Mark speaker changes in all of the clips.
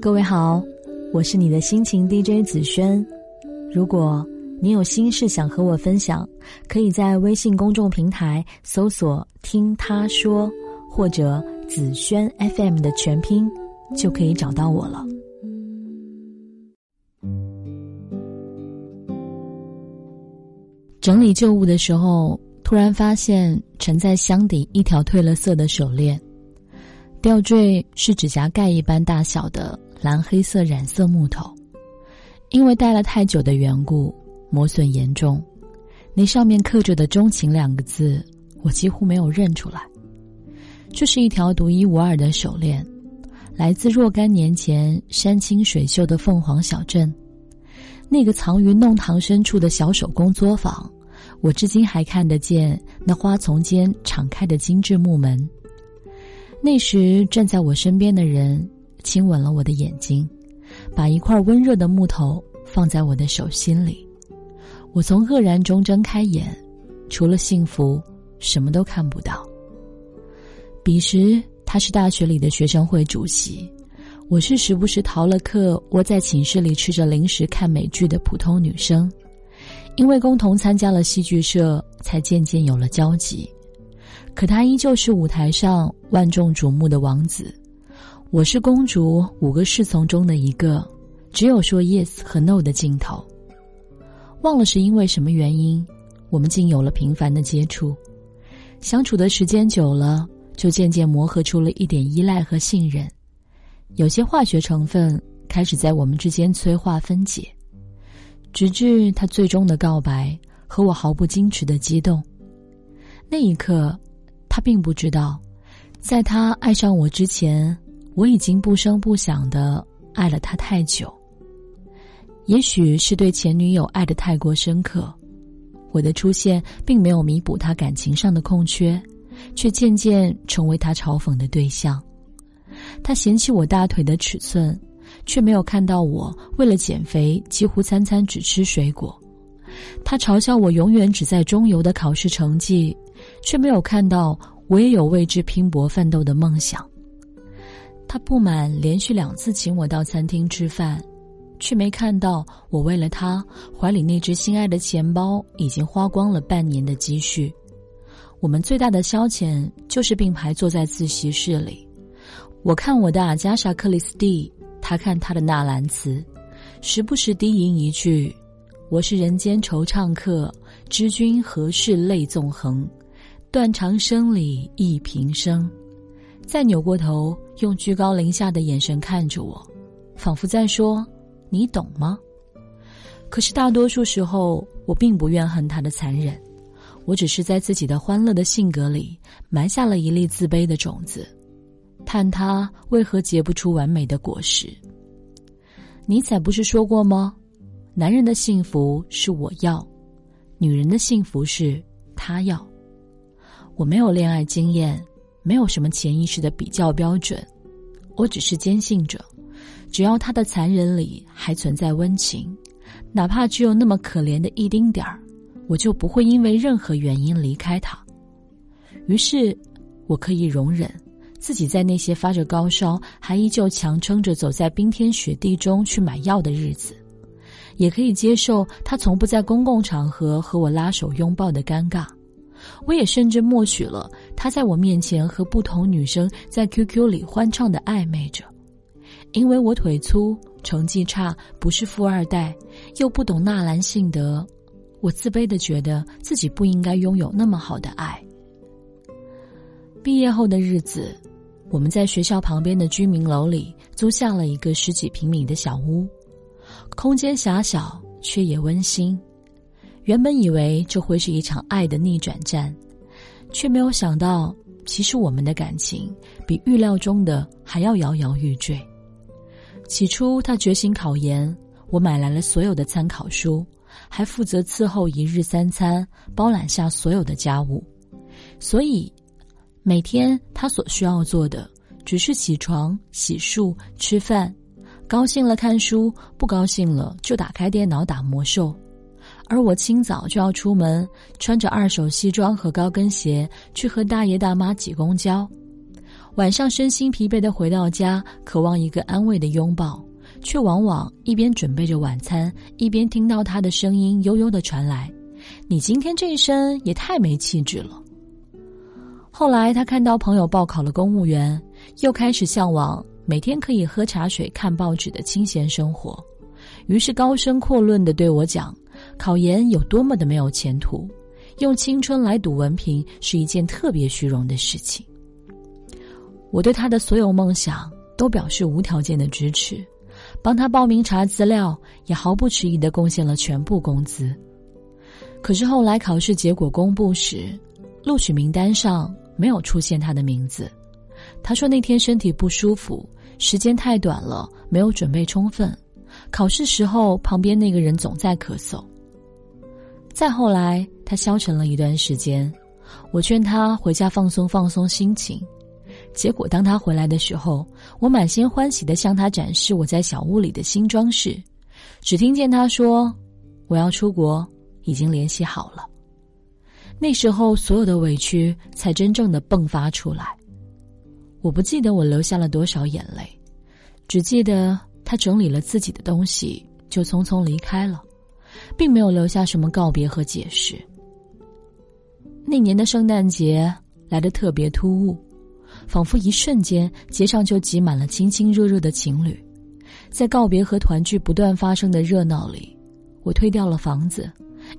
Speaker 1: 各位好，我是你的心情 DJ 紫萱。如果你有心事想和我分享，可以在微信公众平台搜索“听他说”或者“紫萱 FM” 的全拼，就可以找到我了。整理旧物的时候，突然发现沉在箱底一条褪了色的手链，吊坠是指甲盖一般大小的。蓝黑色染色木头，因为戴了太久的缘故，磨损严重。那上面刻着的“钟情”两个字，我几乎没有认出来。这是一条独一无二的手链，来自若干年前山清水秀的凤凰小镇，那个藏于弄堂深处的小手工作坊，我至今还看得见那花丛间敞开的精致木门。那时站在我身边的人。亲吻了我的眼睛，把一块温热的木头放在我的手心里。我从愕然中睁开眼，除了幸福，什么都看不到。彼时他是大学里的学生会主席，我是时不时逃了课窝在寝室里吃着零食看美剧的普通女生。因为共同参加了戏剧社，才渐渐有了交集。可他依旧是舞台上万众瞩目的王子。我是公主五个侍从中的一个，只有说 yes 和 no 的镜头。忘了是因为什么原因，我们竟有了频繁的接触，相处的时间久了，就渐渐磨合出了一点依赖和信任，有些化学成分开始在我们之间催化分解，直至他最终的告白和我毫不矜持的激动。那一刻，他并不知道，在他爱上我之前。我已经不声不响的爱了他太久。也许是对前女友爱的太过深刻，我的出现并没有弥补他感情上的空缺，却渐渐成为他嘲讽的对象。他嫌弃我大腿的尺寸，却没有看到我为了减肥几乎餐餐只吃水果。他嘲笑我永远只在中游的考试成绩，却没有看到我也有为之拼搏奋斗的梦想。他不满连续两次请我到餐厅吃饭，却没看到我为了他怀里那只心爱的钱包已经花光了半年的积蓄。我们最大的消遣就是并排坐在自习室里，我看我的阿加莎·克里斯蒂，他看他的纳兰词，时不时低吟一句：“我是人间惆怅客，知君何事泪纵横？断肠声里忆平生。”再扭过头，用居高临下的眼神看着我，仿佛在说：“你懂吗？”可是大多数时候，我并不怨恨他的残忍，我只是在自己的欢乐的性格里埋下了一粒自卑的种子，叹他为何结不出完美的果实。尼采不是说过吗？男人的幸福是我要，女人的幸福是他要。我没有恋爱经验。没有什么潜意识的比较标准，我只是坚信着，只要他的残忍里还存在温情，哪怕只有那么可怜的一丁点儿，我就不会因为任何原因离开他。于是，我可以容忍自己在那些发着高烧还依旧强撑着走在冰天雪地中去买药的日子，也可以接受他从不在公共场合和我拉手拥抱的尴尬。我也甚至默许了他在我面前和不同女生在 QQ 里欢畅的暧昧着，因为我腿粗、成绩差，不是富二代，又不懂纳兰性德，我自卑的觉得自己不应该拥有那么好的爱。毕业后的日子，我们在学校旁边的居民楼里租下了一个十几平米的小屋，空间狭小却也温馨。原本以为这会是一场爱的逆转战，却没有想到，其实我们的感情比预料中的还要摇摇欲坠。起初，他决心考研，我买来了所有的参考书，还负责伺候一日三餐，包揽下所有的家务。所以，每天他所需要做的，只是起床、洗漱、吃饭，高兴了看书，不高兴了就打开电脑打魔兽。而我清早就要出门，穿着二手西装和高跟鞋去和大爷大妈挤公交。晚上身心疲惫的回到家，渴望一个安慰的拥抱，却往往一边准备着晚餐，一边听到他的声音悠悠的传来：“你今天这一身也太没气质了。”后来他看到朋友报考了公务员，又开始向往每天可以喝茶水、看报纸的清闲生活，于是高声阔论的对我讲：“考研有多么的没有前途，用青春来赌文凭是一件特别虚荣的事情。”我对他的所有梦想都表示无条件的支持，帮他报名查资料，也毫不迟疑的贡献了全部工资。可是后来考试结果公布时，录取名单上没有出现他的名字。他说那天身体不舒服，时间太短了，没有准备充分。考试时候旁边那个人总在咳嗽。再后来他消沉了一段时间，我劝他回家放松放松心情。结果，当他回来的时候，我满心欢喜的向他展示我在小屋里的新装饰，只听见他说：“我要出国，已经联系好了。”那时候，所有的委屈才真正的迸发出来。我不记得我流下了多少眼泪，只记得他整理了自己的东西就匆匆离开了，并没有留下什么告别和解释。那年的圣诞节来的特别突兀。仿佛一瞬间，街上就挤满了亲亲热热的情侣，在告别和团聚不断发生的热闹里，我推掉了房子，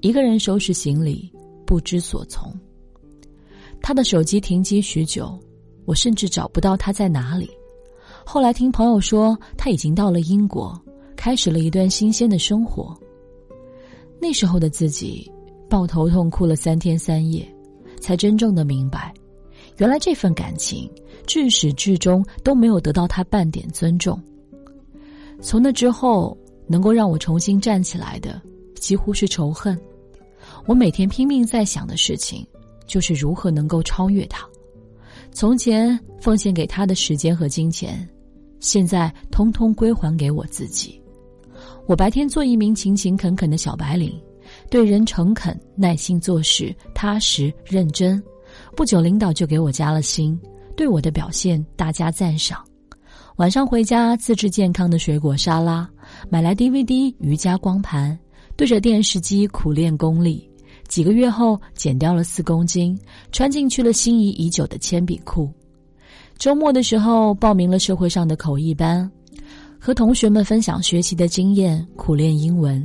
Speaker 1: 一个人收拾行李，不知所从。他的手机停机许久，我甚至找不到他在哪里。后来听朋友说，他已经到了英国，开始了一段新鲜的生活。那时候的自己，抱头痛哭了三天三夜，才真正的明白。原来这份感情至始至终都没有得到他半点尊重。从那之后，能够让我重新站起来的，几乎是仇恨。我每天拼命在想的事情，就是如何能够超越他。从前奉献给他的时间和金钱，现在通通归还给我自己。我白天做一名勤勤恳恳的小白领，对人诚恳、耐心做事、踏实认真。不久，领导就给我加了薪，对我的表现大加赞赏。晚上回家自制健康的水果沙拉，买来 DVD 瑜伽光盘，对着电视机苦练功力。几个月后，减掉了四公斤，穿进去了心仪已久的铅笔裤。周末的时候，报名了社会上的口译班，和同学们分享学习的经验，苦练英文。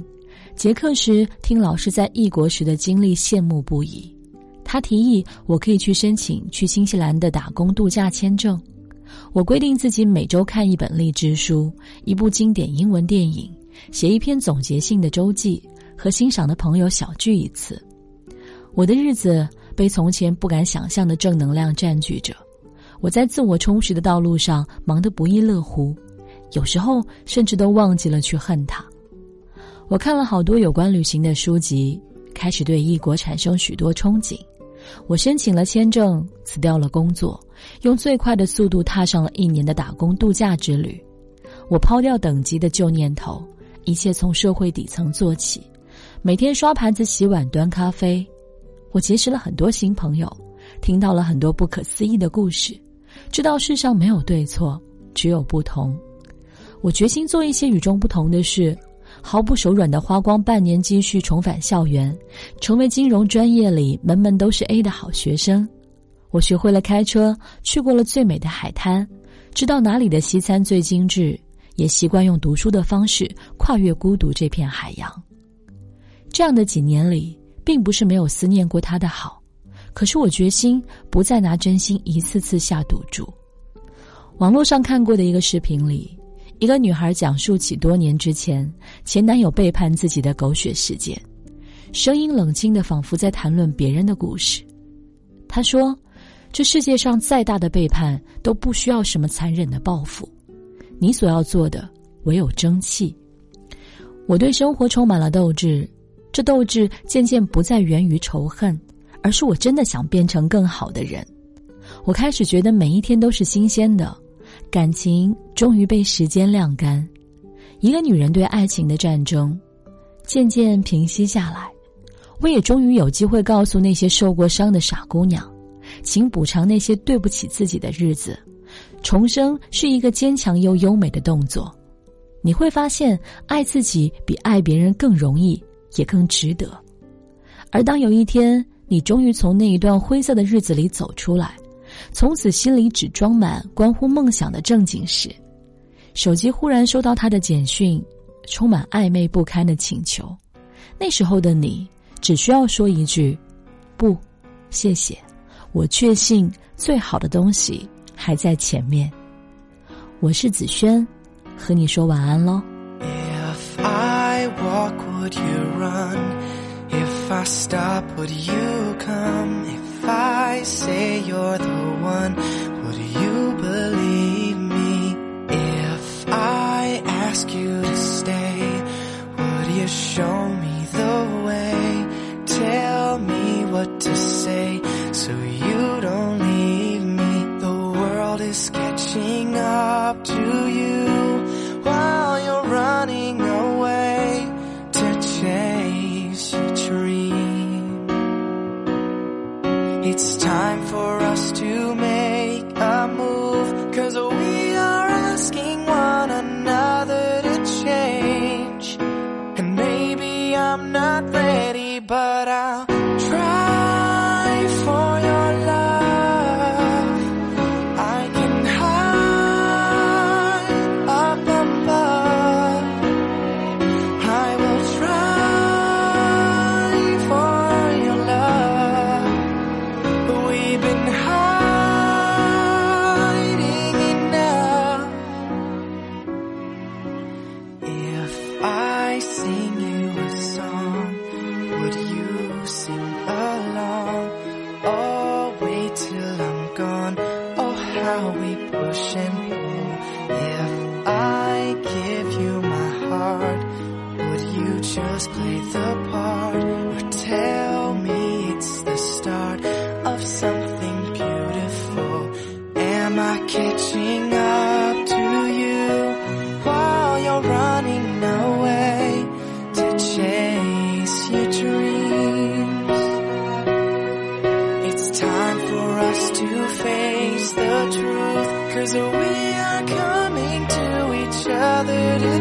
Speaker 1: 结课时，听老师在异国时的经历，羡慕不已。他提议我可以去申请去新西兰的打工度假签证，我规定自己每周看一本励志书，一部经典英文电影，写一篇总结性的周记，和欣赏的朋友小聚一次。我的日子被从前不敢想象的正能量占据着，我在自我充实的道路上忙得不亦乐乎，有时候甚至都忘记了去恨他。我看了好多有关旅行的书籍，开始对异国产生许多憧憬。我申请了签证，辞掉了工作，用最快的速度踏上了一年的打工度假之旅。我抛掉等级的旧念头，一切从社会底层做起，每天刷盘子、洗碗、端咖啡。我结识了很多新朋友，听到了很多不可思议的故事，知道世上没有对错，只有不同。我决心做一些与众不同的事。毫不手软的花光半年积蓄重返校园，成为金融专业里门门都是 A 的好学生。我学会了开车，去过了最美的海滩，知道哪里的西餐最精致，也习惯用读书的方式跨越孤独这片海洋。这样的几年里，并不是没有思念过他的好，可是我决心不再拿真心一次次下赌注。网络上看过的一个视频里。一个女孩讲述起多年之前前男友背叛自己的狗血事件，声音冷清的，仿佛在谈论别人的故事。她说：“这世界上再大的背叛都不需要什么残忍的报复，你所要做的唯有争气。”我对生活充满了斗志，这斗志渐渐不再源于仇恨，而是我真的想变成更好的人。我开始觉得每一天都是新鲜的。感情终于被时间晾干，一个女人对爱情的战争渐渐平息下来。我也终于有机会告诉那些受过伤的傻姑娘，请补偿那些对不起自己的日子，重生是一个坚强又优美的动作，你会发现爱自己比爱别人更容易，也更值得。而当有一天你终于从那一段灰色的日子里走出来，从此心里只装满关乎梦想的正经事，手机忽然收到他的简讯，充满暧昧不堪的请求，那时候的你只需要说一句：“不，谢谢。”我确信最好的东西。还在前面。我是子轩，和你说晚安喽。
Speaker 2: If I walk, would you run? If I stop, would you come? If I say you're the one, would you believe me? If I ask you to stay, would you show me the way? Tell me what to say just play the part or tell me it's the start of something beautiful. Am I catching up to you while you're running away to chase your dreams? It's time for us to face the truth, cause we are coming to each other